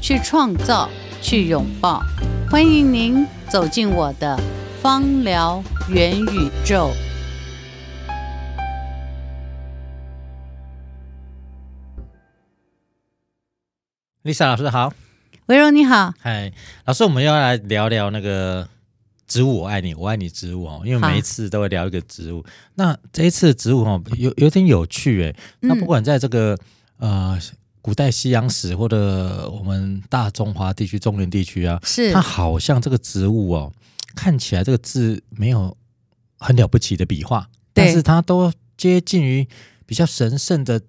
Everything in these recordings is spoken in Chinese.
去创造，去拥抱，欢迎您走进我的芳疗元宇宙。Lisa 老师好，维柔你好，嗨，老师，我们要来聊聊那个植物，我爱你，我爱你植物哦，因为每一次都会聊一个植物。那这一次植物哦，有有点有趣诶。那不管在这个、嗯、呃。古代西洋史或者我们大中华地区、中原地区啊，是它好像这个植物哦，看起来这个字没有很了不起的笔画，但是它都接近于比较神圣的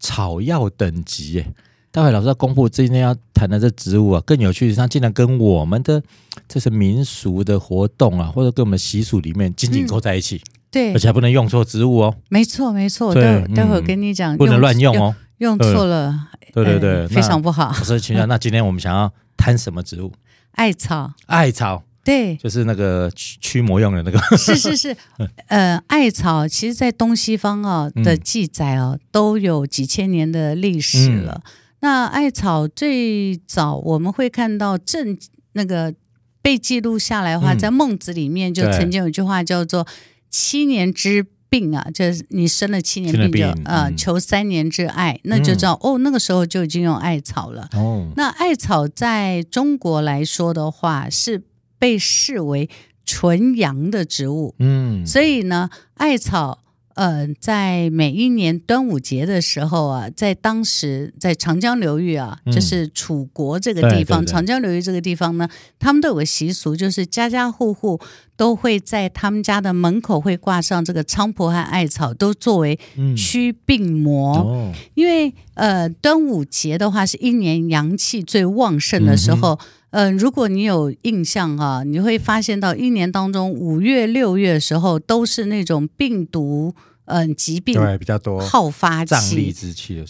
草药等级耶。待会老师要公布今天要谈的这植物啊，更有趣的是它竟然跟我们的这是民俗的活动啊，或者跟我们习俗里面紧紧扣在一起。嗯、对，而且还不能用错植物哦。没错，没错。待待会儿跟你讲，不能乱用哦。用错了，对对对，非常不好。所以，请问，那今天我们想要摊什么植物？艾草。艾草，对，就是那个驱驱魔用的那个。是是是，呃，艾草其实，在东西方啊的记载啊，都有几千年的历史了。那艾草最早我们会看到正那个被记录下来的话，在《孟子》里面就曾经有一句话叫做“七年之”。病啊，就是你生了七年病就，就呃求三年之艾，嗯、那就知道哦，那个时候就已经用艾草了。哦，那艾草在中国来说的话，是被视为纯阳的植物。嗯，所以呢，艾草。呃，在每一年端午节的时候啊，在当时在长江流域啊，嗯、就是楚国这个地方，长江流域这个地方呢，他们都有个习俗，就是家家户户都会在他们家的门口会挂上这个菖蒲和艾草，都作为驱病魔。嗯哦、因为呃，端午节的话是一年阳气最旺盛的时候。嗯、呃，如果你有印象啊，你会发现到一年当中五月、六月的时候都是那种病毒。嗯，疾病对比较多，好发气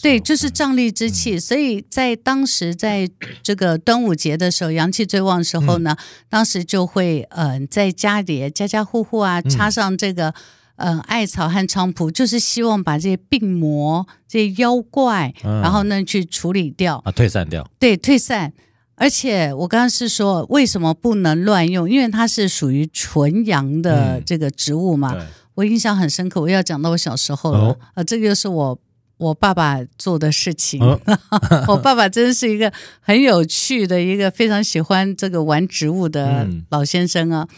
对，就是瘴癘之气。嗯、所以在当时，在这个端午节的时候，阳气最旺的时候呢，嗯、当时就会嗯，在家里家家户户啊插上这个嗯，嗯艾草和菖蒲，就是希望把这些病魔、这些妖怪，嗯、然后呢去处理掉啊，退散掉。对，退散。而且我刚刚是说，为什么不能乱用？因为它是属于纯阳的这个植物嘛。嗯我印象很深刻，我要讲到我小时候了、哦、啊，这个就是我我爸爸做的事情。哦、我爸爸真是一个很有趣的一个非常喜欢这个玩植物的老先生啊。嗯、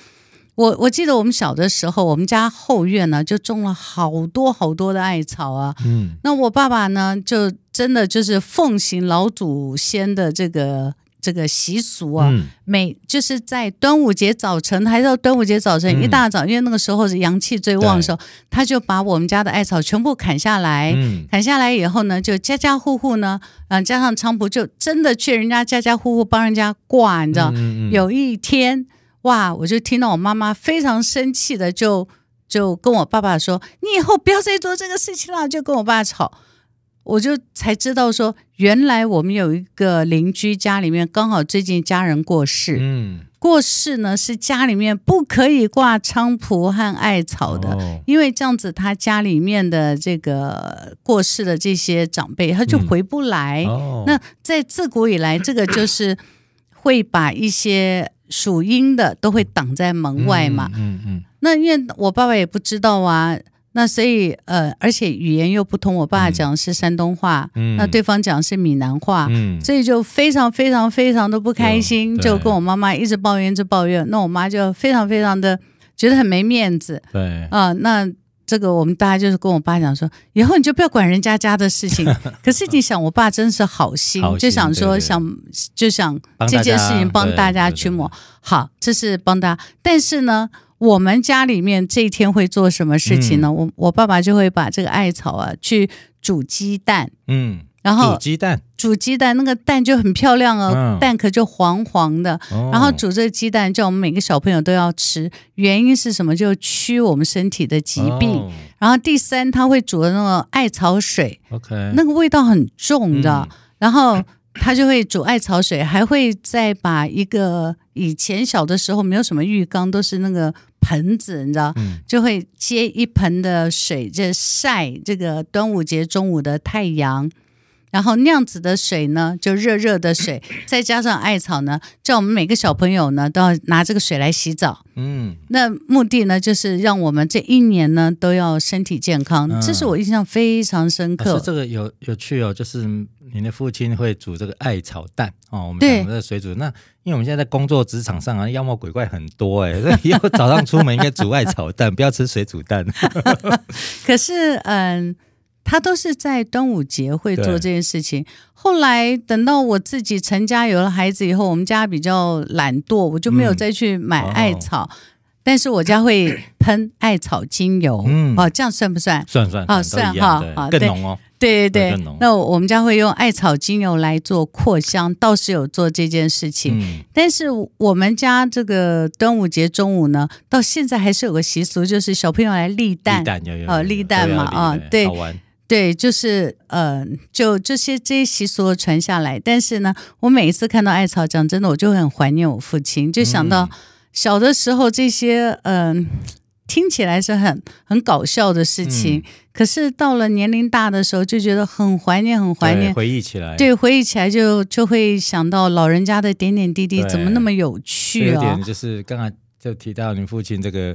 我我记得我们小的时候，我们家后院呢就种了好多好多的艾草啊。嗯，那我爸爸呢就真的就是奉行老祖先的这个。这个习俗啊，嗯、每就是在端午节早晨，还是到端午节早晨、嗯、一大早，因为那个时候是阳气最旺的时候，他就把我们家的艾草全部砍下来，嗯、砍下来以后呢，就家家户户呢，嗯、呃，加上菖蒲，就真的去人家家家户户帮人家挂，你知道？有一天，哇，我就听到我妈妈非常生气的就就跟我爸爸说：“你以后不要再做这个事情了。”就跟我爸吵。我就才知道说，原来我们有一个邻居家里面刚好最近家人过世，嗯，过世呢是家里面不可以挂菖蒲和艾草的，哦、因为这样子他家里面的这个过世的这些长辈他就回不来。嗯哦、那在自古以来，这个就是会把一些属阴的都会挡在门外嘛，嗯嗯。嗯嗯那因为我爸爸也不知道啊。那所以，呃，而且语言又不通，我爸讲的是山东话，嗯、那对方讲的是闽南话，嗯、所以就非常非常非常的不开心，就跟我妈妈一直抱怨，一直抱怨。那我妈就非常非常的觉得很没面子，对啊、呃，那这个我们大家就是跟我爸讲说，以后你就不要管人家家的事情。可是你想，我爸真是好心，就想说想就想这件事情帮大家驱魔，好，这是帮大家，但是呢。我们家里面这一天会做什么事情呢？嗯、我我爸爸就会把这个艾草啊去煮鸡蛋，嗯，然后煮鸡蛋，煮鸡蛋那个蛋就很漂亮哦，嗯、蛋壳就黄黄的。哦、然后煮这个鸡蛋，叫我们每个小朋友都要吃。原因是什么？就驱我们身体的疾病。哦、然后第三，他会煮的那个艾草水，OK，那个味道很重的。嗯、然后他就会煮艾草水，还会再把一个以前小的时候没有什么浴缸，都是那个盆子，你知道，嗯、就会接一盆的水，这晒这个端午节中午的太阳。然后那样子的水呢，就热热的水，再加上艾草呢，叫我们每个小朋友呢都要拿这个水来洗澡。嗯，那目的呢，就是让我们这一年呢都要身体健康。嗯、这是我印象非常深刻。是这个有有趣哦，就是您的父亲会煮这个艾草蛋哦。我们讲的水煮，那因为我们现在在工作职场上啊，妖魔鬼怪很多哎，所以以后早上出门应该煮艾草蛋，不要吃水煮蛋。可是嗯。他都是在端午节会做这件事情。后来等到我自己成家有了孩子以后，我们家比较懒惰，我就没有再去买艾草。嗯哦、但是我家会喷艾草精油，嗯，哦，这样算不算？算算啊，算哈啊，更浓哦。对对对，那我们家会用艾草精油来做扩香，倒是有做这件事情。嗯、但是我们家这个端午节中午呢，到现在还是有个习俗，就是小朋友来立蛋，呃，立蛋嘛，啊，对。对，就是呃，就这些这些习俗传下来。但是呢，我每一次看到艾草，讲真的，我就很怀念我父亲，就想到小的时候这些嗯、呃，听起来是很很搞笑的事情。嗯、可是到了年龄大的时候，就觉得很怀念，很怀念。回忆起来，对，回忆起来就就会想到老人家的点点滴滴，怎么那么有趣啊？有点就是刚才就提到你父亲这个。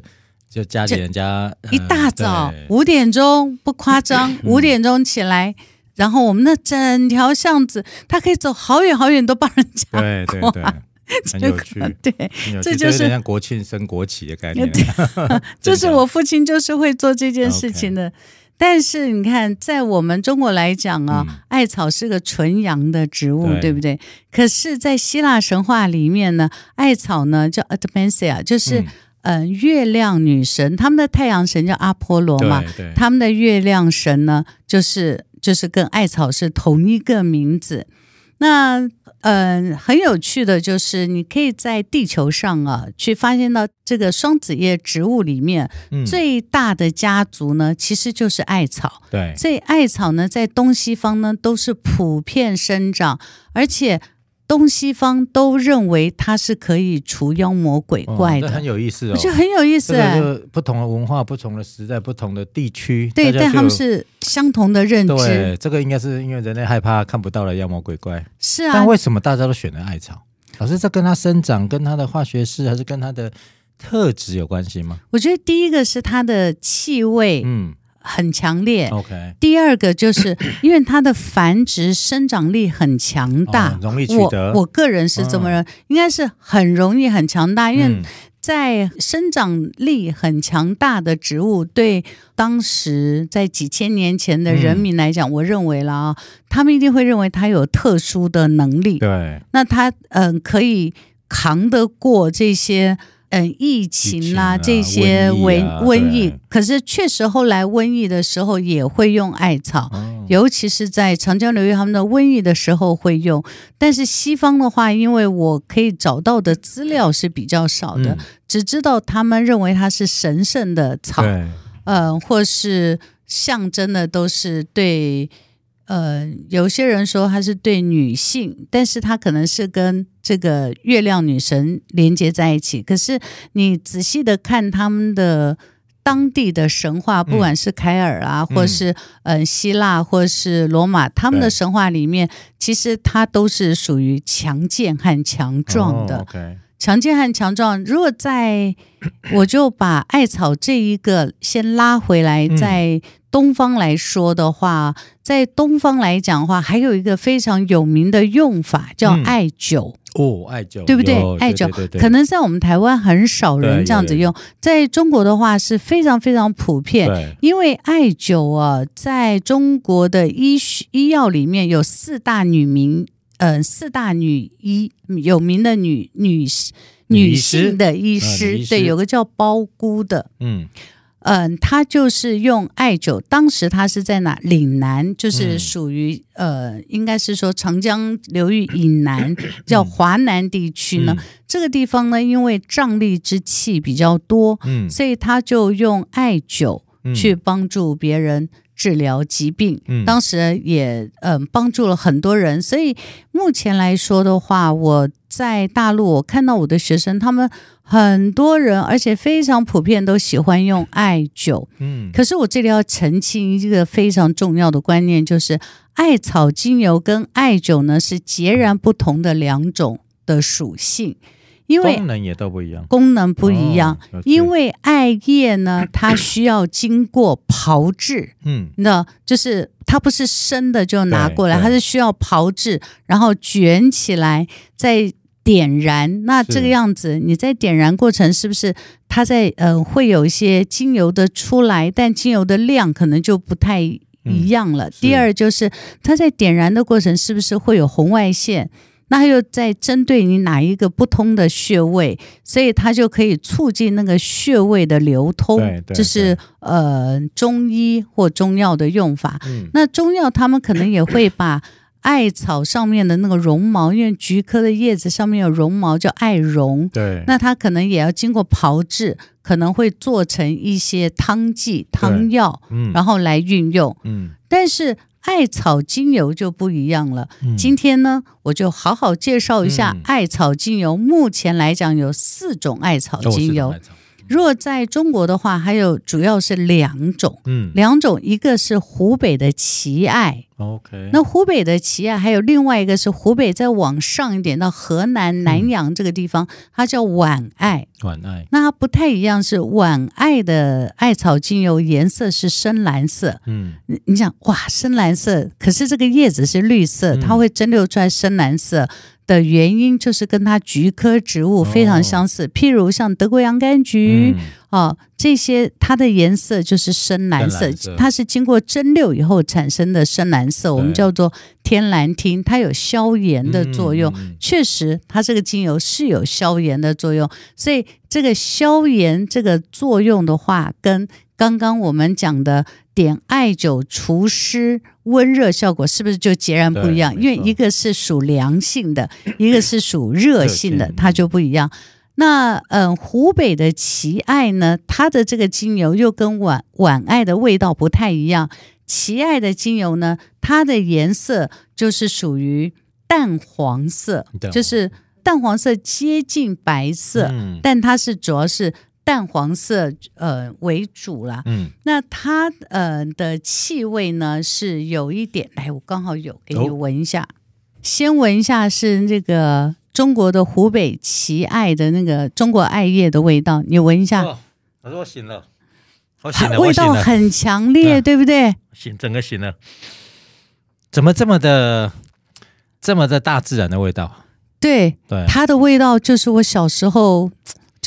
就家里人家一大早五点钟不夸张，五点钟起来，然后我们那整条巷子，他可以走好远好远都帮人家 对对 对，很有趣，对，这就是像国庆升国旗的概念。就是我父亲就是会做这件事情的。但是你看，在我们中国来讲啊，艾草是个纯阳的植物，对不对？可是，在希腊神话里面呢，艾草呢叫 Artemisia，就是。嗯、呃，月亮女神，他们的太阳神叫阿波罗嘛，他们的月亮神呢，就是就是跟艾草是同一个名字。那嗯、呃，很有趣的就是，你可以在地球上啊，去发现到这个双子叶植物里面、嗯、最大的家族呢，其实就是艾草。对，所以艾草呢，在东西方呢都是普遍生长，而且。东西方都认为它是可以除妖魔鬼怪的，哦、很有意思哦，我觉得很有意思。不同的文化、不同的时代、不同的地区，对，但他们是相同的认知。对，这个应该是因为人类害怕看不到的妖魔鬼怪。是啊，但为什么大家都选了艾草？老师，这跟它生长、跟它的化学式，还是跟它的特质有关系吗？我觉得第一个是它的气味，嗯。很强烈。OK，第二个就是 因为它的繁殖生长力很强大，哦、容易取得。我我个人是这么认，嗯、应该是很容易很强大。因为在生长力很强大的植物，对当时在几千年前的人民来讲，嗯、我认为了啊，他们一定会认为它有特殊的能力。对，那它嗯、呃、可以扛得过这些。嗯，疫情啦，啊、这些瘟瘟疫，可是确实后来瘟疫的时候也会用艾草，哦、尤其是在长江流域他们的瘟疫的时候会用。但是西方的话，因为我可以找到的资料是比较少的，嗯、只知道他们认为它是神圣的草，嗯、呃，或是象征的都是对。呃，有些人说它是对女性，但是它可能是跟这个月亮女神连接在一起。可是你仔细的看他们的当地的神话，不管是凯尔啊，嗯、或是呃希腊，或是罗马，他们的神话里面，其实它都是属于强健和强壮的。Oh, okay. 强健和强壮。如果在，我就把艾草这一个先拉回来，在东方来说的话，嗯、在东方来讲的话，还有一个非常有名的用法叫艾灸。嗯、哦，艾灸，对不对？艾灸可能在我们台湾很少人这样子用，在中国的话是非常非常普遍。因为艾灸啊，在中国的医学医药里面有四大女名。呃，四大女医有名的女女女性的医师，医师对，有个叫包姑的，嗯，嗯，他就是用艾灸，当时他是在哪？岭南，就是属于、嗯、呃，应该是说长江流域以南，叫华南地区呢。嗯、这个地方呢，因为瘴疠之气比较多，嗯，所以他就用艾灸去帮助别人治疗疾病。嗯，当时也嗯、呃、帮助了很多人。所以目前来说的话，我在大陆我看到我的学生他们。很多人，而且非常普遍，都喜欢用艾灸。嗯，可是我这里要澄清一个非常重要的观念，就是艾草精油跟艾灸呢是截然不同的两种的属性，因为功能也都不一样，功能不一样。哦、因为艾叶呢，它需要经过炮制，嗯，那就是它不是生的就拿过来，它是需要炮制，然后卷起来再。点燃，那这个样子，你在点燃过程是不是它在呃会有一些精油的出来，但精油的量可能就不太一样了。嗯、第二就是它在点燃的过程是不是会有红外线？那又在针对你哪一个不通的穴位，所以它就可以促进那个穴位的流通。这、就是呃中医或中药的用法。嗯、那中药他们可能也会把。艾草上面的那个绒毛，因为菊科的叶子上面有绒毛，叫艾绒。对，那它可能也要经过炮制，可能会做成一些汤剂、汤药，嗯，然后来运用。嗯，但是艾草精油就不一样了。嗯，今天呢，我就好好介绍一下艾草精油。目前来讲，有四种艾草精油。如果在中国的话，还有主要是两种，嗯，两种，一个是湖北的蕲艾，OK，那湖北的蕲艾还有另外一个是湖北再往上一点到河南南阳这个地方，嗯、它叫皖艾，皖艾，那它不太一样，是皖艾的艾草精油颜色是深蓝色，嗯，你你想哇，深蓝色，可是这个叶子是绿色，它会蒸馏出来深蓝色。嗯的原因就是跟它菊科植物非常相似，哦、譬如像德国洋甘菊啊、嗯。哦，这些它的颜色就是深蓝色，色。它是经过蒸馏以后产生的深蓝色，我们叫做天蓝烃，它有消炎的作用。嗯、确实，它这个精油是有消炎的作用，所以这个消炎这个作用的话，跟刚刚我们讲的。点艾灸除湿温热效果是不是就截然不一样？因为一个是属凉性的，一个是属热性的，它就不一样。那嗯，湖北的奇艾呢，它的这个精油又跟皖皖艾的味道不太一样。奇艾的精油呢，它的颜色就是属于淡黄色，就是淡黄色接近白色，但它是主要是。淡黄色呃为主啦，嗯，那它呃的气味呢是有一点，来，我刚好有给你闻一下，哦、先闻一下是那个中国的湖北奇艾的那个中国艾叶的味道，你闻一下。哦、我说我醒了，我醒了，味道很强烈，对不对？醒，整个醒了，怎么这么的这么的大自然的味道？对，对，它的味道就是我小时候。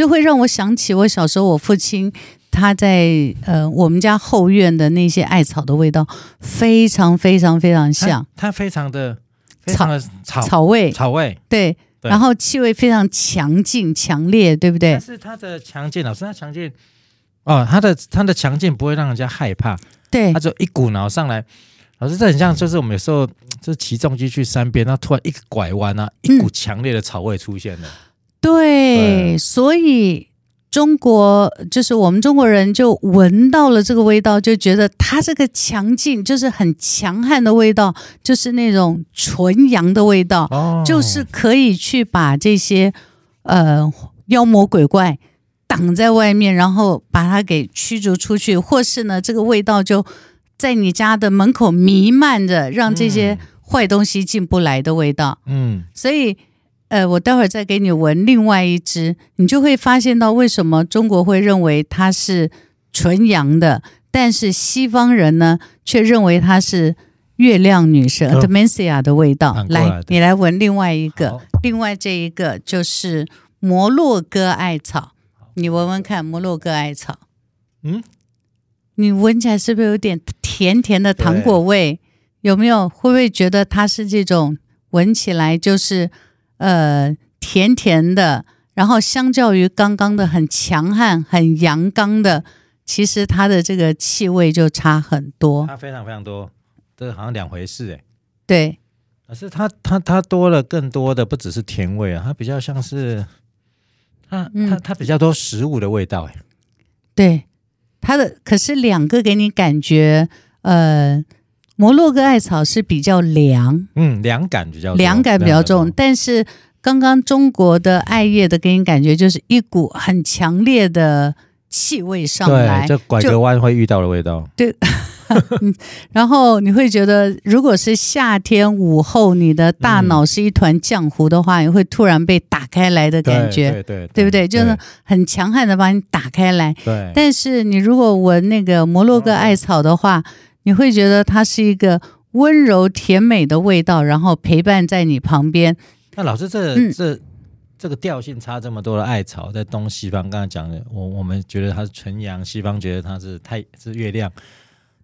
就会让我想起我小时候，我父亲他在呃我们家后院的那些艾草的味道，非常非常非常像。它非常的非常的草草味，草味对，然后气味非常强劲强烈，对不对？但是它的强劲，老师，它强劲哦，它的它的强劲不会让人家害怕，对，它就一股脑上来。老师，这很像就是我们有时候就是骑重机去山边，那突然一个拐弯啊，一股强烈的草味出现了。嗯对，对，所以中国就是我们中国人就闻到了这个味道，就觉得它这个强劲，就是很强悍的味道，就是那种纯阳的味道，哦、就是可以去把这些呃妖魔鬼怪挡在外面，然后把它给驱逐出去，或是呢，这个味道就在你家的门口弥漫着，让这些坏东西进不来的味道。嗯，所以。呃，我待会儿再给你闻另外一只，你就会发现到为什么中国会认为它是纯阳的，但是西方人呢却认为它是月亮女神 Artemisia 的味道。来，你来闻另外一个，另外这一个就是摩洛哥艾草，你闻闻看摩洛哥艾草。嗯，你闻起来是不是有点甜甜的糖果味？有没有？会不会觉得它是这种闻起来就是？呃，甜甜的，然后相较于刚刚的很强悍、很阳刚的其实它的这个气味就差很多。它非常非常多，这个好像两回事哎。对，可是它它它多了更多的不只是甜味啊，它比较像是它它它比较多食物的味道哎。对，它的可是两个给你感觉，呃，摩洛哥艾草是比较凉，嗯，凉感比较凉感比较重，但是。刚刚中国的艾叶的给你感觉就是一股很强烈的气味上来，对，这拐个弯会遇到的味道。对，然后你会觉得，如果是夏天午后，你的大脑是一团浆糊的话，嗯、你会突然被打开来的感觉，对对，对，对不对？就是很强悍的把你打开来。对。但是你如果闻那个摩洛哥艾草的话，你会觉得它是一个温柔甜美的味道，然后陪伴在你旁边。那老师这，这这、嗯、这个调性差这么多的艾草，在东西方刚才讲的，我我们觉得它是纯阳，西方觉得它是太是月亮，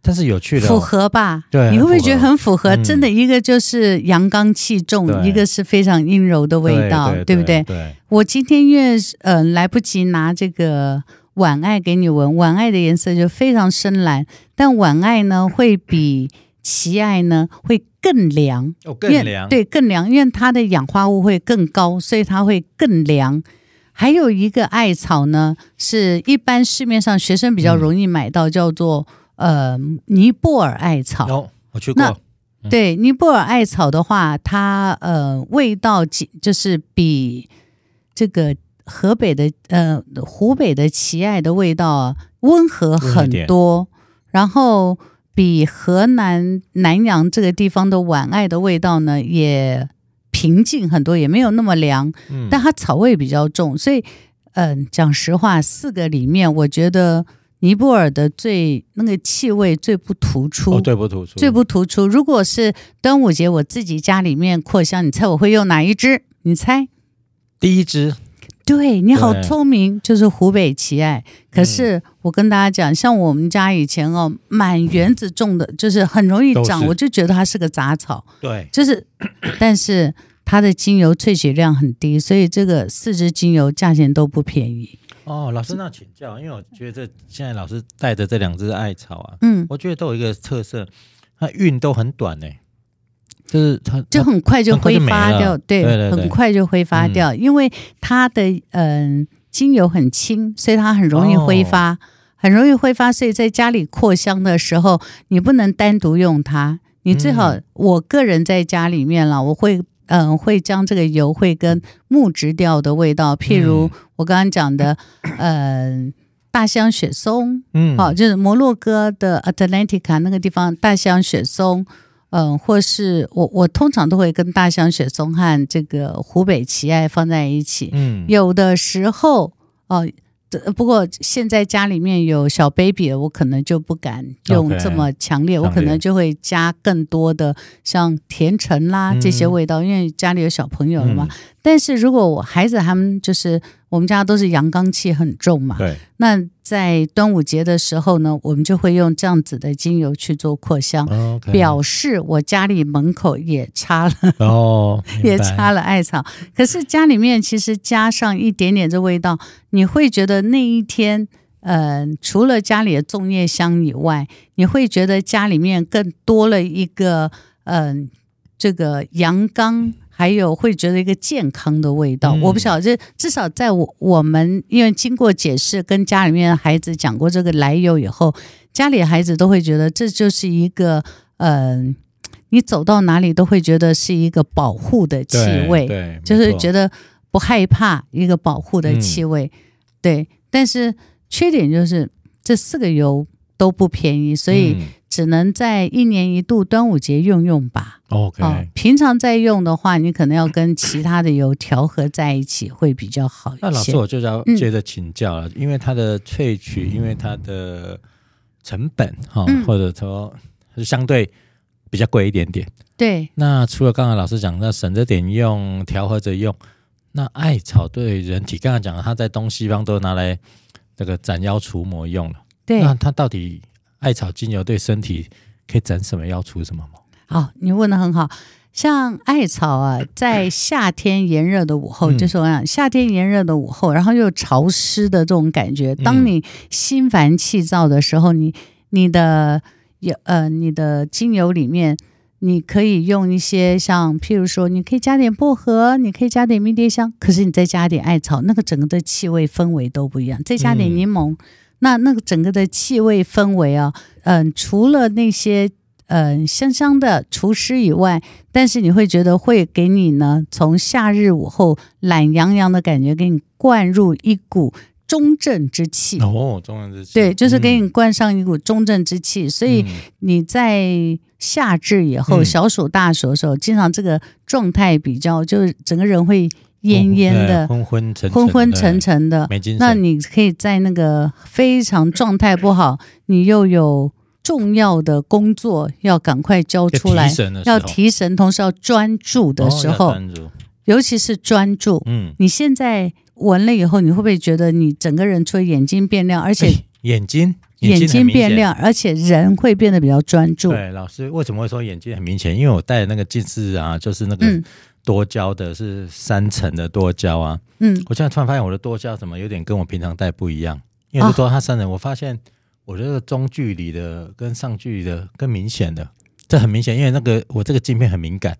但是有趣的、哦、符合吧？对，你会不会觉得很符合？嗯、真的，一个就是阳刚气重，一个是非常阴柔的味道，对，对，对，对不对？对。我今天因为嗯、呃、来不及拿这个晚艾给你闻，晚艾的颜色就非常深蓝，但晚艾呢会比。奇艾呢会更凉，哦，更凉，对，更凉，因为它的氧化物会更高，所以它会更凉。还有一个艾草呢，是一般市面上学生比较容易买到，嗯、叫做呃尼泊尔艾草。哦，我去过。对尼泊尔艾草的话，它呃味道就是比这个河北的呃湖北的奇艾的味道温和很多，然后。比河南南阳这个地方的晚艾的味道呢，也平静很多，也没有那么凉，嗯，但它草味比较重，所以，嗯，讲实话，四个里面，我觉得尼泊尔的最那个气味最不突出，哦，最不突出，最不突出。如果是端午节我自己家里面扩香，你猜我会用哪一支？你猜？第一支。对，你好聪明，就是湖北奇艾。可是我跟大家讲，像我们家以前哦，满园子种的，就是很容易长，我就觉得它是个杂草。对，就是，但是它的精油萃取量很低，所以这个四支精油价钱都不便宜。哦，老师，那请教，因为我觉得这现在老师带的这两支艾草啊，嗯，我觉得都有一个特色，它韵都很短呢。就是它就很快就挥发掉，对，对对对，很快就挥发掉，嗯、因为它的嗯、呃、精油很轻，所以它很容易挥发，哦、很容易挥发。所以在家里扩香的时候，你不能单独用它，你最好，嗯、我个人在家里面了，我会嗯、呃、会将这个油会跟木质调的味道，譬如我刚刚讲的，嗯、呃，大香雪松，嗯，好，就是摩洛哥的 Atlantica 那个地方大香雪松。嗯，或是我我通常都会跟大香雪松和这个湖北奇艾放在一起。嗯，有的时候哦，不过现在家里面有小 baby 了，我可能就不敢用这么强烈，Okay, 我可能就会加更多的像甜橙啦这些味道，嗯、因为家里有小朋友了嘛。嗯、但是如果我孩子他们就是。我们家都是阳刚气很重嘛，对。那在端午节的时候呢，我们就会用这样子的精油去做扩香，表示我家里门口也插了哦，也插了艾草。可是家里面其实加上一点点这味道，你会觉得那一天，呃，除了家里的粽叶香以外，你会觉得家里面更多了一个，嗯、呃，这个阳刚。还有会觉得一个健康的味道，嗯、我不晓得，这至少在我我们因为经过解释，跟家里面的孩子讲过这个来由以后，家里的孩子都会觉得这就是一个，嗯、呃，你走到哪里都会觉得是一个保护的气味，对，对就是觉得不害怕一个保护的气味，嗯、对。但是缺点就是这四个油都不便宜，所以。嗯只能在一年一度端午节用用吧。OK，哦，平常在用的话，你可能要跟其他的油调和在一起会比较好一些。那老师，我就要接着请教了，嗯、因为它的萃取，因为它的成本哈，嗯、或者说是相对比较贵一点点。对。那除了刚才老师讲，的省着点用，调和着用，那艾草对人体，刚才讲它在东西方都拿来这个斩妖除魔用了。对。那它到底？艾草精油对身体可以整什么药除什么吗？好，你问的很好。像艾草啊，在夏天炎热的午后，嗯、就是我想夏天炎热的午后，然后又潮湿的这种感觉，当你心烦气躁的时候，你你的有呃你的精油里面，你可以用一些像譬如说，你可以加点薄荷，你可以加点迷迭香，可是你再加点艾草，那个整个的气味氛围都不一样。再加点柠檬，嗯、那那个整个的气味氛围啊，嗯、呃，除了那些。嗯、呃，香香的厨师以外，但是你会觉得会给你呢，从夏日午后懒洋洋的感觉，给你灌入一股中正之气。哦，中正之气。对，就是给你灌上一股中正之气。嗯、所以你在夏至以后，嗯、小暑大暑的时候，经常这个状态比较，就是整个人会奄奄的、昏昏沉、昏昏沉沉的。那你可以在那个非常状态不好，你又有。重要的工作要赶快交出来，要提神，同时要专注的时候，哦、尤其是专注。嗯，你现在闻了以后，你会不会觉得你整个人除了眼睛变亮，而且 眼睛眼睛变亮，而且人会变得比较专注？对，老师为什么会说眼睛很明显？因为我戴的那个近视啊，就是那个多焦的，是三层的多焦啊。嗯，我现在突然发现我的多焦怎么有点跟我平常戴不一样？因为多它三层，我发现。我觉得中距离的跟上距离的更明显的，这很明显，因为那个我这个镜片很敏感，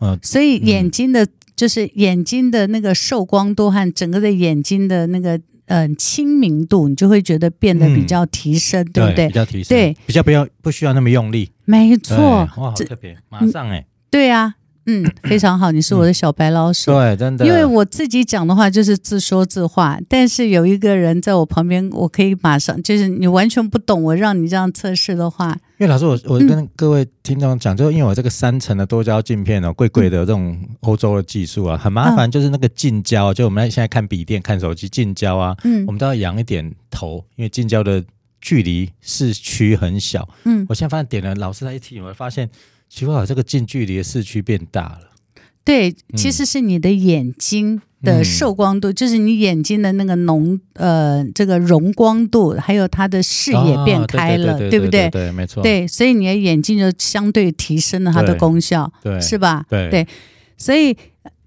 嗯，所以眼睛的，就是眼睛的那个受光度和整个的眼睛的那个嗯亲民度，你就会觉得变得比较提升，嗯、对不对？比较提升，对，比较不要不需要那么用力，没错，哇，好特别，马上哎、欸，对啊。嗯，非常好，你是我的小白老鼠。嗯、对，真的。因为我自己讲的话就是自说自话，但是有一个人在我旁边，我可以马上就是你完全不懂，我让你这样测试的话。因为老师，我我跟各位听众讲，嗯、就因为我这个三层的多焦镜片哦，贵贵的这种欧洲的技术啊，很麻烦，就是那个近焦，就我们现在看笔电、看手机近焦啊，嗯，我们都要仰一点头，因为近焦的距离视区很小。嗯，我现在发现点了，老师他一提，我会发现。奇怪，这个近距离的视区变大了。对，其实是你的眼睛的受光度，嗯、就是你眼睛的那个浓呃这个容光度，还有它的视野变开了，对不对？对，没错。对，所以你的眼睛就相对提升了它的功效，对，是吧？对对，所以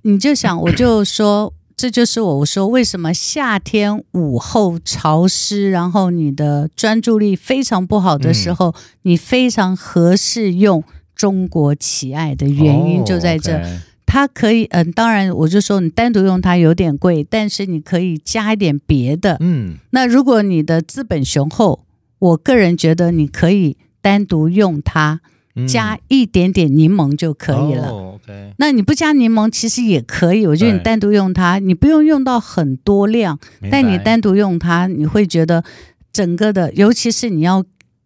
你就想，我就说，这就是我说为什么夏天午后潮湿，然后你的专注力非常不好的时候，嗯、你非常合适用。中国喜爱的原因就在这，oh, okay. 它可以，嗯，当然，我就说你单独用它有点贵，但是你可以加一点别的，嗯，那如果你的资本雄厚，我个人觉得你可以单独用它，加一点点柠檬就可以了。Oh, okay. 那你不加柠檬其实也可以，我觉得你单独用它，你不用用到很多量，但你单独用它，你会觉得整个的，尤其是你要。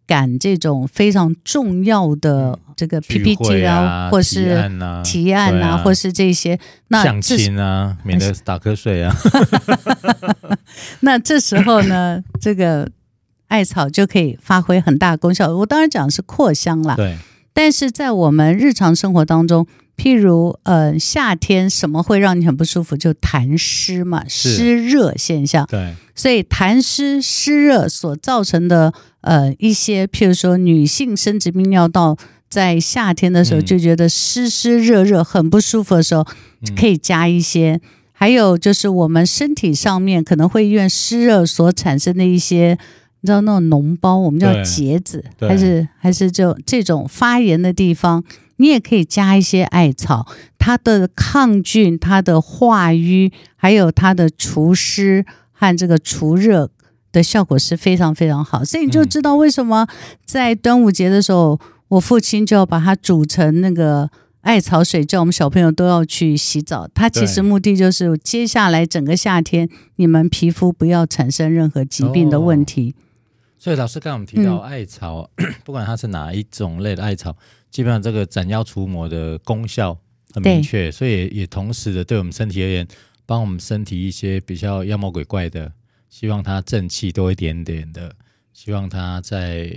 赶这种非常重要的这个 PPT 啊，啊或是提案啊，啊或是这些，那相亲啊，免得打瞌睡啊。那这时候呢，这个艾草就可以发挥很大功效。我当然讲的是扩香啦，对。但是在我们日常生活当中，譬如呃夏天，什么会让你很不舒服？就痰湿嘛，湿热现象。对。所以痰湿湿热所造成的。呃，一些譬如说女性生殖泌尿道在夏天的时候就觉得湿湿热热很不舒服的时候，嗯、可以加一些。还有就是我们身体上面可能会因为湿热所产生的一些，你知道那种脓包，我们叫结子，还是还是就这种发炎的地方，你也可以加一些艾草，它的抗菌、它的化瘀，还有它的除湿和这个除热。的效果是非常非常好，所以你就知道为什么在端午节的时候，嗯、我父亲就要把它煮成那个艾草水，叫我们小朋友都要去洗澡。它其实目的就是接下来整个夏天，你们皮肤不要产生任何疾病的问题。哦、所以老师刚刚我们提到艾草，嗯、不管它是哪一种类的艾草，基本上这个斩妖除魔的功效很明确，所以也，也同时的对我们身体而言，帮我们身体一些比较妖魔鬼怪的。希望它正气多一点点的，希望它再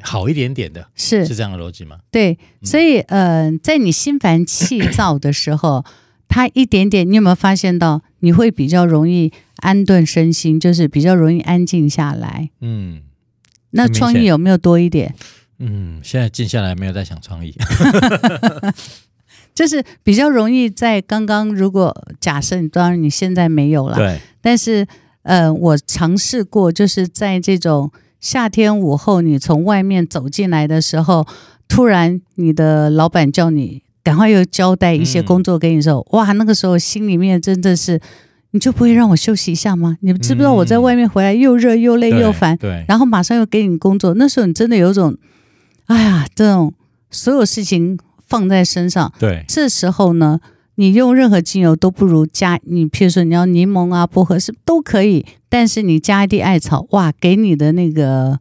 好一点点的，是是这样的逻辑吗？对，所以呃，在你心烦气躁的时候，它一点点，你有没有发现到你会比较容易安顿身心，就是比较容易安静下来？嗯，那创意有没有多一点？嗯，现在静下来没有在想创意。就是比较容易在刚刚，如果假设你当然你现在没有了，对，但是呃，我尝试过，就是在这种夏天午后，你从外面走进来的时候，突然你的老板叫你赶快又交代一些工作给你的时候，嗯、哇，那个时候心里面真的是，你就不会让我休息一下吗？你们知不知道我在外面回来又热又累又烦，对，然后马上又给你工作，那时候你真的有种，哎呀，这种所有事情。放在身上，对，这时候呢，你用任何精油都不如加你，譬如说你要柠檬啊、薄荷是都可以，但是你加一滴艾草，哇，给你的那个。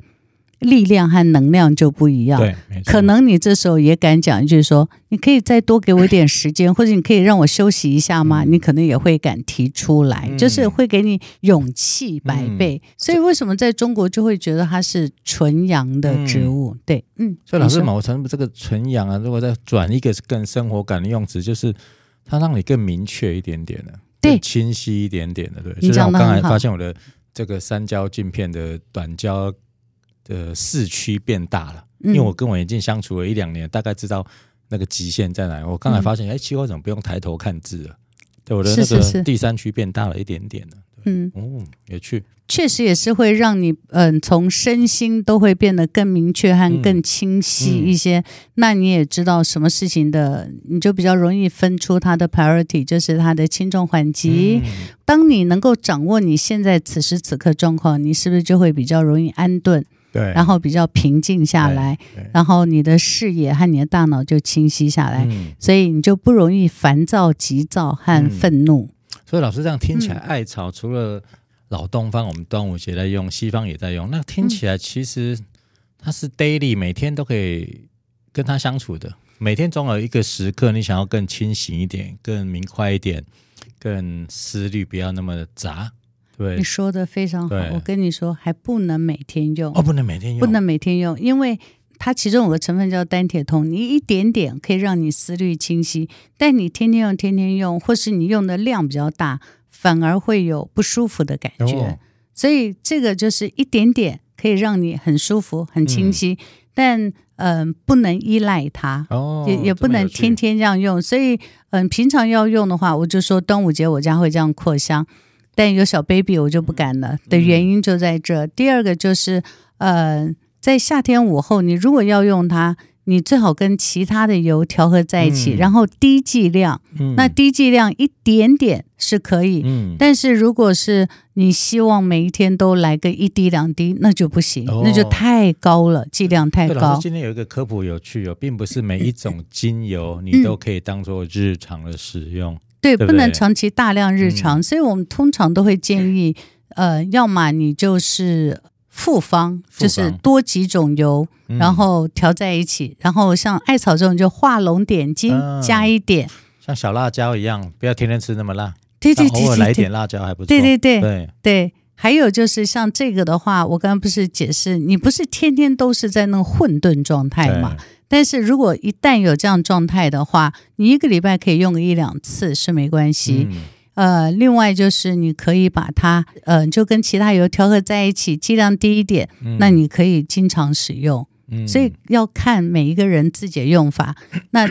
力量和能量就不一样，对，可能你这时候也敢讲，一句说，你可以再多给我一点时间，或者你可以让我休息一下吗？嗯、你可能也会敢提出来，嗯、就是会给你勇气百倍。嗯、所以为什么在中国就会觉得它是纯阳的植物？嗯、对，嗯。所以老师，某层这个纯阳啊，如果再转一个更生活感的用词，就是它让你更明确一点点的，对，更清晰一点点的，对。就像我刚才发现我的这个三焦镜片的短焦。的视区变大了，因为我跟我眼镜相处了一两年，大概知道那个极限在哪。我刚才发现，哎、嗯，奇怪，怎么不用抬头看字了？对，我的那个第三区变大了一点点了。嗯，哦，有趣，确实也是会让你，嗯、呃，从身心都会变得更明确和更清晰一些。嗯嗯、那你也知道什么事情的，你就比较容易分出它的 priority，就是它的轻重缓急。嗯、当你能够掌握你现在此时此刻状况，你是不是就会比较容易安顿？对，然后比较平静下来，然后你的视野和你的大脑就清晰下来，嗯、所以你就不容易烦躁、急躁和愤怒。嗯、所以老师这样听起来，艾草除了老东方，我们端午节在用，西方也在用，那听起来其实它是 daily 每天都可以跟它相处的，每天总有一个时刻，你想要更清醒一点、更明快一点、更思虑不要那么的杂。对，你说的非常好，我跟你说，还不能每天用。哦，不能每天用，不能每天用，因为它其中有个成分叫单铁通，你一点点可以让你思虑清晰，但你天天用，天天用，或是你用的量比较大，反而会有不舒服的感觉。哦、所以这个就是一点点可以让你很舒服、很清晰，嗯、但嗯、呃，不能依赖它，哦、也也不能天天这样用。所以嗯、呃，平常要用的话，我就说端午节我家会这样扩香。但有小 baby 我就不敢了的原因就在这。第二个就是，呃，在夏天午后，你如果要用它，你最好跟其他的油调和在一起，然后低剂量。那低剂量一点点是可以，但是如果是你希望每一天都来个一滴两滴，那就不行，那就太高了，剂量太高。今天有一个科普有趣哦，并不是每一种精油你都可以当做日常的使用。对，不能长期大量日常，嗯、所以我们通常都会建议，呃，要么你就是复方，就是多几种油，嗯、然后调在一起，然后像艾草这种就画龙点睛，嗯、加一点，像小辣椒一样，不要天天吃那么辣，对对对，偶尔来一点辣椒还不错，对对对。对。对。还有就是像这个的话，我刚刚不是解释，你不是天天都是在那个混沌状态嘛？但是如果一旦有这样状态的话，你一个礼拜可以用个一两次是没关系。嗯、呃，另外就是你可以把它，呃，就跟其他油调和在一起，剂量低一点，嗯、那你可以经常使用。嗯、所以要看每一个人自己的用法。那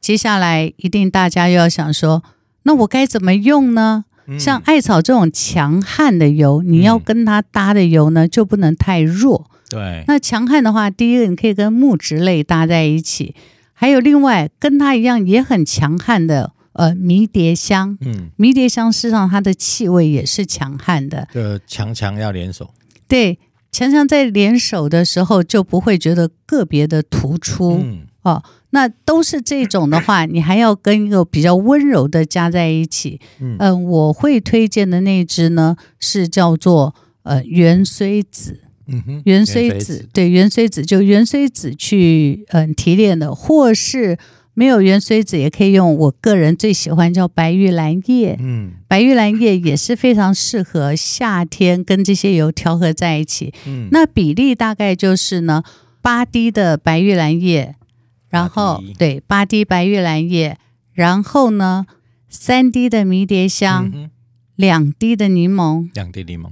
接下来一定大家又要想说，那我该怎么用呢？嗯、像艾草这种强悍的油，你要跟它搭的油呢，就不能太弱。对，那强悍的话，第一个你可以跟木质类搭在一起，还有另外跟它一样也很强悍的，呃，迷迭香。嗯，迷迭香事实上它的气味也是强悍的。就强强要联手。对，强强在联手的时候就不会觉得个别的突出。嗯，哦，那都是这种的话，你还要跟一个比较温柔的加在一起。嗯、呃，我会推荐的那支呢是叫做呃芫荽子。嗯哼，芫荽子对芫荽子就芫荽子去嗯提炼的，或是没有圆锥子也可以用。我个人最喜欢叫白玉兰叶，嗯，白玉兰叶也是非常适合夏天跟这些油调和在一起。嗯，那比例大概就是呢八滴的白玉兰叶，然后对八滴白玉兰叶，然后呢三滴的迷迭香，嗯，两滴的柠檬，两滴柠檬。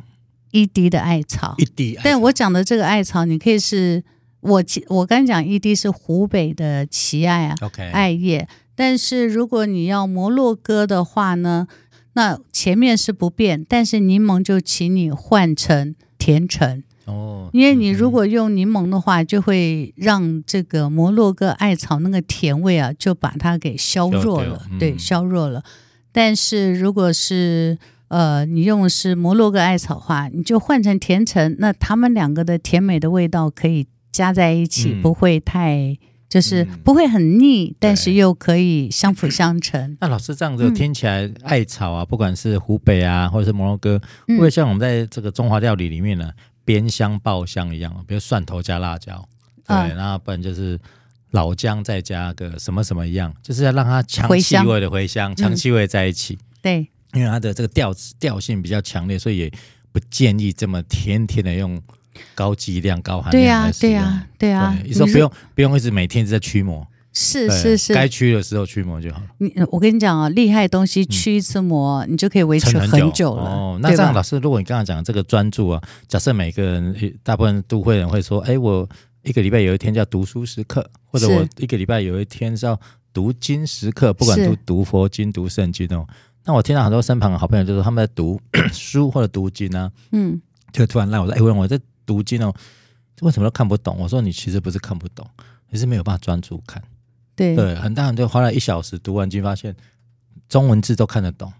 一滴的艾草，一滴。但我讲的这个艾草，你可以是我我刚讲一滴是湖北的奇艾啊艾叶。但是如果你要摩洛哥的话呢，那前面是不变，但是柠檬就请你换成甜橙哦，因为你如果用柠檬的话，就会让这个摩洛哥艾草那个甜味啊，就把它给削弱了，嗯、对，削弱了。但是如果是呃你用的是摩洛哥艾草的话，你就换成甜橙，那它们两个的甜美的味道可以加在一起，嗯、不会太。就是不会很腻，嗯、但是又可以相辅相成。那老师这样子听起来，艾草啊，嗯、不管是湖北啊，或者是摩洛哥，会不会像我们在这个中华料理里面呢，煸香爆香一样？比如蒜头加辣椒，对，然后、嗯、不然就是老姜再加个什么什么一样，就是要让它强气味的茴香，强气味在一起。嗯、对，因为它的这个调调性比较强烈，所以也不建议这么天天的用。高剂量、高含量，对呀，对呀，对呀。你说不用，不用一直每天一直在驱魔，是是是，该驱的时候驱魔就好了。你我跟你讲啊，厉害的东西驱一次魔，你就可以维持很久了。哦，那这样老师，如果你刚刚讲的这个专注啊，假设每个人，大部分都会人会说，哎，我一个礼拜有一天叫读书时刻，或者我一个礼拜有一天是要读经时刻，不管读读佛经、读圣经哦。那我听到很多身旁的好朋友就说，他们在读 书或者读经呢，嗯，就突然让我说，哎，问我这。读经哦，为什么都看不懂？我说你其实不是看不懂，你是没有办法专注看。对对，很大人就花了一小时读完经，发现中文字都看得懂，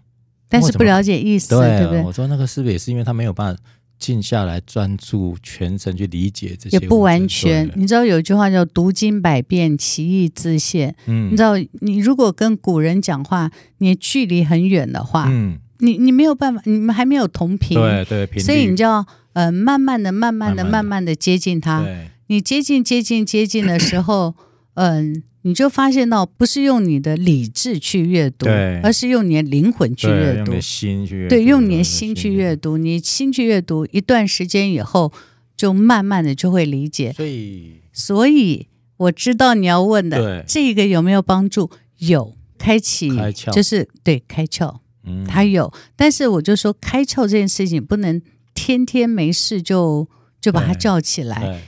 但是不了解意思，对，对不对？我说那个是不是也是因为他没有办法静下来专注全神去理解这些？也不完全。你知道有一句话叫“读经百遍，其义自现”。嗯，你知道你如果跟古人讲话，你距离很远的话，嗯，你你没有办法，你们还没有同频，对对，所以你就要。呃，慢慢的、慢慢的、慢慢的接近它。你接近、接近、接近的时候，嗯、呃，你就发现到不是用你的理智去阅读，而是用你的灵魂去阅读，心去阅读。对，用你的心去阅读。你心去阅读一段时间以后，就慢慢的就会理解。所以，所以我知道你要问的这个有没有帮助？有，开启，开就是对开窍。嗯，它有，但是我就说开窍这件事情不能。天天没事就就把它叫起来，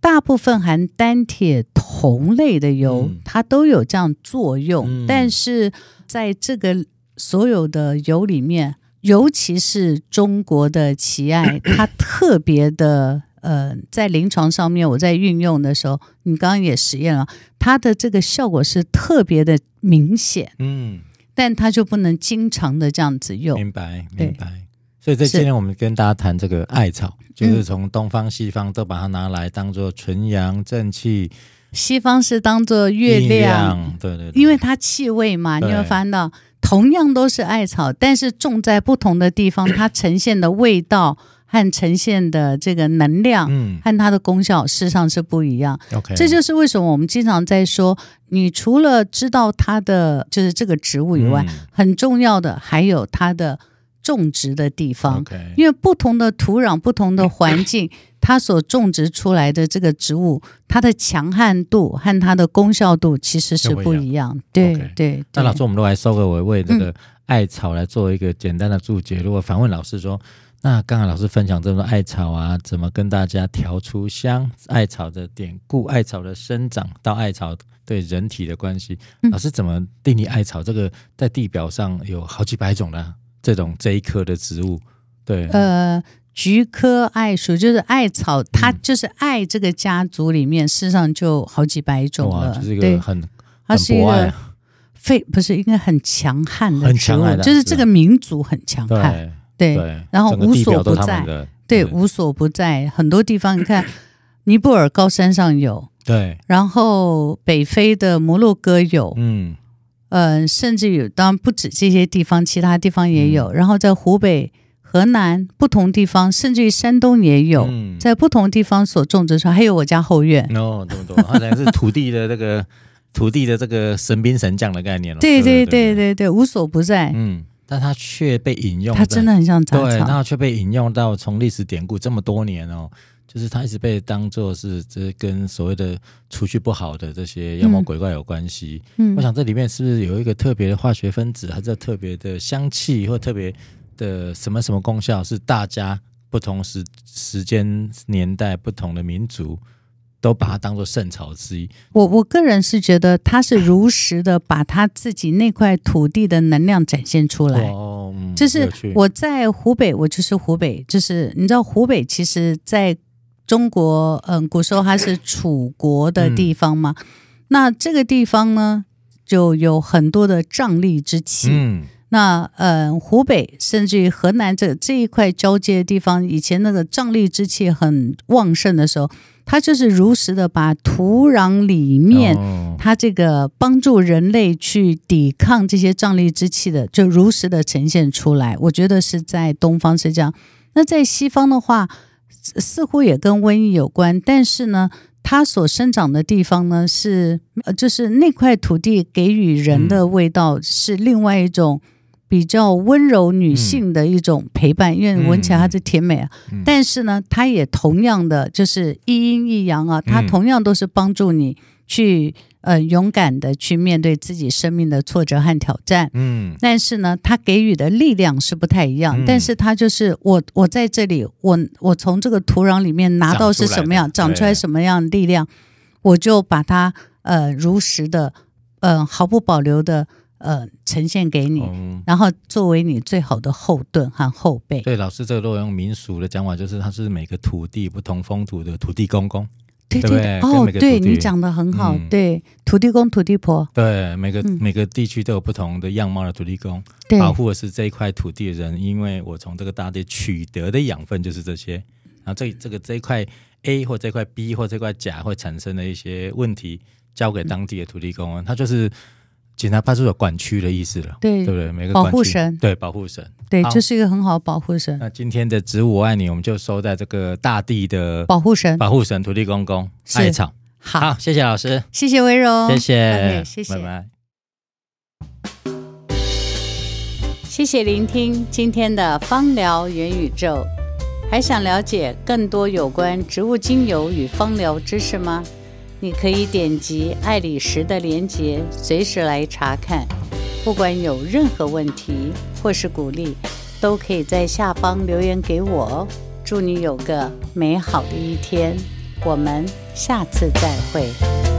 大部分含单铁酮类的油，嗯、它都有这样作用。嗯、但是在这个所有的油里面，尤其是中国的奇艾，它特别的呃，在临床上面我在运用的时候，你刚刚也实验了，它的这个效果是特别的明显。嗯，但它就不能经常的这样子用。明白，明白。所以在今天我们跟大家谈这个艾草，是就是从东方西方都把它拿来当做纯阳正气，西方是当做月亮，对对，对，因为它气味嘛，对。你会发现到同样都是艾草，但是种在不同的地方，它呈现的味道和呈现的这个能量，嗯，和它的功效事实上是不一样。OK，这就是为什么我们经常在说，你除了知道它的就是这个植物以外，嗯、很重要的还有它的。种植的地方，Okay. 因为不同的土壤、不同的环境，它所种植出来的这个植物，它的强悍度和它的功效度其实是不一样。对 Okay. 对。那老师，我们都来收个尾，为这个艾草来做一个简单的注解。嗯、如果反问老师说，那刚刚老师分享这么多艾草啊，怎么跟大家调出香？艾草的典故、艾草的生长到艾草对人体的关系，老师怎么定义艾草？这个在地表上有好几百种的。这种这一科的植物，对，呃，菊科艾属就是艾草，它就是艾这个家族里面，事实上就好几百种了。就是一个很，它是一个非不是应该很强悍的植物，就是这个民族很强悍，对，然后无所不在，对，无所不在，很多地方你看，尼泊尔高山上有，对，然后北非的摩洛哥有，嗯。呃，甚至有，当然不止这些地方，其他地方也有。嗯、然后在湖北、河南不同地方，甚至于山东也有，嗯、在不同地方所种植出来。还有我家后院，哦，这么多，它等于是土地的这个土地的这个神兵神将的概念了。对对对对对，无所不在。嗯，但它却被引用，它真的很像杂草，对，它却被引用到从历史典故这么多年哦。就是它一直被当做是这跟所谓的出去不好的这些妖魔鬼怪有关系。嗯，我想这里面是不是有一个特别的化学分子，还是特别的香气，或特别的什么什么功效，是大家不同时时间年代不同的民族都把它当做圣草之一。我我个人是觉得他是如实的把他自己那块土地的能量展现出来。哦，嗯、就是我在湖北，我就是湖北，就是你知道湖北其实在中国，嗯，古时候它是楚国的地方嘛。嗯、那这个地方呢，就有很多的瘴疠之气。嗯。那嗯，湖北甚至于河南这这一块交界的地方，以前那个瘴疠之气很旺盛的时候，它就是如实的把土壤里面，它这个帮助人类去抵抗这些瘴疠之气的，就如实的呈现出来。我觉得是在东方是这样，那在西方的话，似乎也跟瘟疫有关，但是呢，它所生长的地方呢，是就是那块土地给予人的味道是另外一种。比较温柔女性的一种陪伴，嗯、因为闻起来它是甜美啊。嗯、但是呢，它也同样的就是一阴一阳啊，它同样都是帮助你去呃勇敢的去面对自己生命的挫折和挑战。嗯，但是呢，他给予的力量是不太一样。嗯、但是他就是我我在这里，我我从这个土壤里面拿到是什么样，长出，来什么样的力量，我就把它呃如实的呃毫不保留的。呃，呈现给你，嗯、然后作为你最好的后盾和后背。对，老师这个如果用民俗的讲法，就是他是每个土地不同风土的土地公公，对对对。哦，对你讲的很好，嗯、对，土地公、土地婆。对，每个、嗯、每个地区都有不同的样貌的土地公，对保护的是这一块土地的人。因为我从这个大地取得的养分就是这些，然后这这个这一块 A 或这块 B 或这块甲会产生的一些问题，交给当地的土地公，啊、他就是。警察派出所管区的意思了，对。对不对？每个保护神，对保护神，对，这是一个很好的保护神。那今天的植物我爱你，我们就收在这个大地的保护神，保护神土地公公艾草。好，好，谢谢老师，谢谢薇柔，谢谢，谢谢，拜拜。谢谢聆听今天的芳疗元宇宙，还想了解更多有关植物精油与芳疗知识吗？你可以点击爱理石的连接，随时来查看。不管有任何问题或是鼓励，都可以在下方留言给我哦。祝你有个美好的一天，我们下次再会。